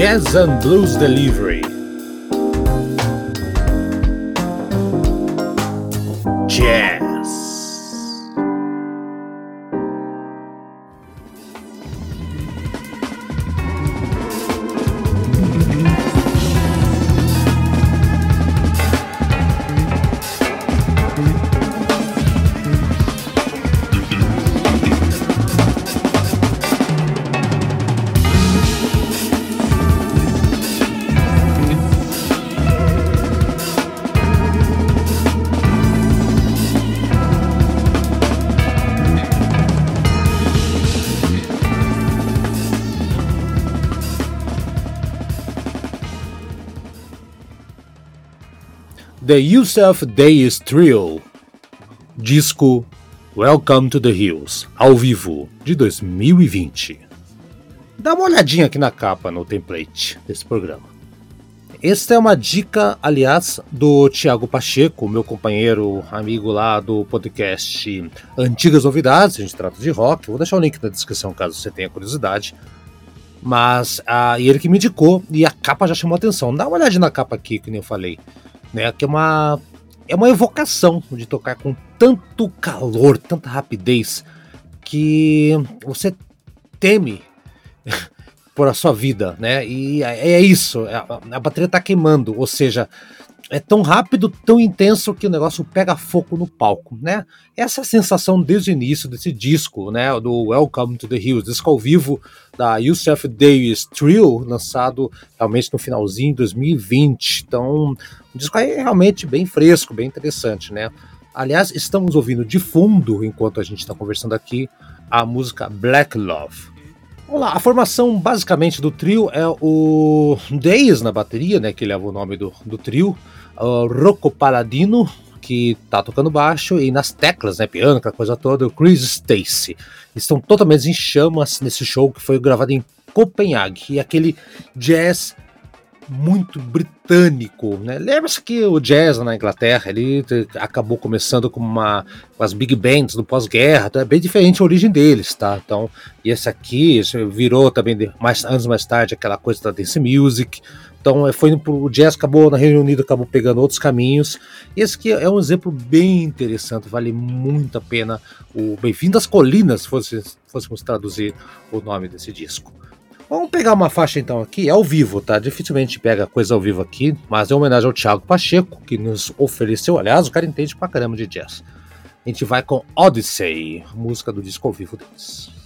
Jazz and Blues Delivery. The Yusuf Days Trio, disco Welcome to the Hills, ao vivo, de 2020. Dá uma olhadinha aqui na capa, no template desse programa. Esta é uma dica, aliás, do Tiago Pacheco, meu companheiro, amigo lá do podcast Antigas Novidades, a gente trata de rock. Vou deixar o link na descrição caso você tenha curiosidade. Mas ah, ele que me indicou e a capa já chamou atenção. Dá uma olhadinha na capa aqui, que nem eu falei né? Que é uma é uma evocação de tocar com tanto calor, tanta rapidez que você teme por a sua vida, né? E é, é isso, a, a bateria tá queimando, ou seja, é tão rápido, tão intenso que o negócio pega fogo no palco, né? Essa é a sensação desde o início desse disco, né? Do Welcome to the Hills, disco ao vivo da Yusuf Davis Trio, lançado realmente no finalzinho de 2020. Então, um disco aí realmente bem fresco, bem interessante, né? Aliás, estamos ouvindo de fundo, enquanto a gente está conversando aqui, a música Black Love. Vamos lá, a formação basicamente do trio é o Days na bateria, né, que leva o nome do, do trio, o Rocco Paladino, que tá tocando baixo, e nas teclas, né, piano, aquela coisa toda, o Chris Stacy. Estão totalmente em chamas nesse show que foi gravado em Copenhague, e aquele jazz muito britânico, né? Lembra-se que o jazz na Inglaterra ele acabou começando com uma com as big bands do pós-guerra, então é bem diferente a origem deles, tá? Então, e esse aqui virou também mais anos mais tarde aquela coisa da dance music. Então, é, foi o jazz acabou na Reino Unido acabou pegando outros caminhos. Esse aqui é um exemplo bem interessante, vale muito a pena o Bem-vindo às Colinas, se fosse, fôssemos traduzir o nome desse disco. Vamos pegar uma faixa então aqui, é ao vivo, tá? Dificilmente pega coisa ao vivo aqui, mas é uma homenagem ao Thiago Pacheco, que nos ofereceu. Aliás, o cara entende pra caramba de jazz. A gente vai com Odyssey, música do disco ao vivo deles.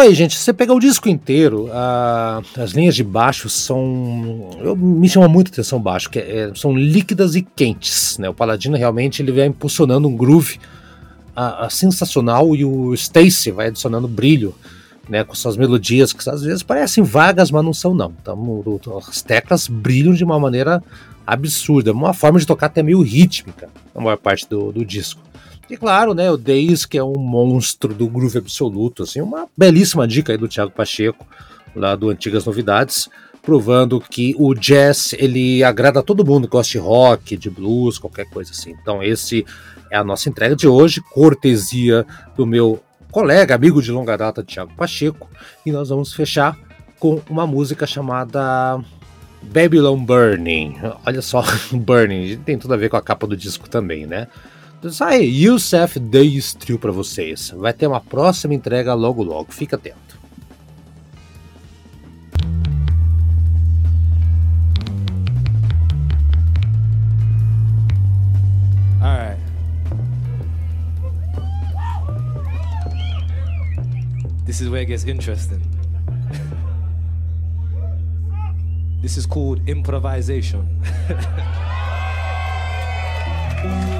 Aí, gente, você pegar o disco inteiro, uh, as linhas de baixo são. Eu, me chama muito a atenção baixo, que é, é, são líquidas e quentes. Né? O Paladino realmente ele vai impulsionando um groove uh, uh, sensacional e o Stacy vai adicionando brilho. Né, com suas melodias que às vezes parecem vagas, mas não são não. Então, as teclas brilham de uma maneira absurda, uma forma de tocar até meio rítmica na maior parte do, do disco. E claro, né, o Days, que é um monstro do groove absoluto, assim, uma belíssima dica aí do Thiago Pacheco, lá do Antigas Novidades, provando que o jazz, ele agrada a todo mundo, gosta de rock, de blues, qualquer coisa assim. Então esse é a nossa entrega de hoje, cortesia do meu colega, amigo de longa data, Thiago Pacheco, e nós vamos fechar com uma música chamada Babylon Burning. Olha só, Burning, tem tudo a ver com a capa do disco também, né? Aí, Youssef Days Trio para vocês. Vai ter uma próxima entrega logo logo, fica atento. This is where it gets interesting. this is called improvisation.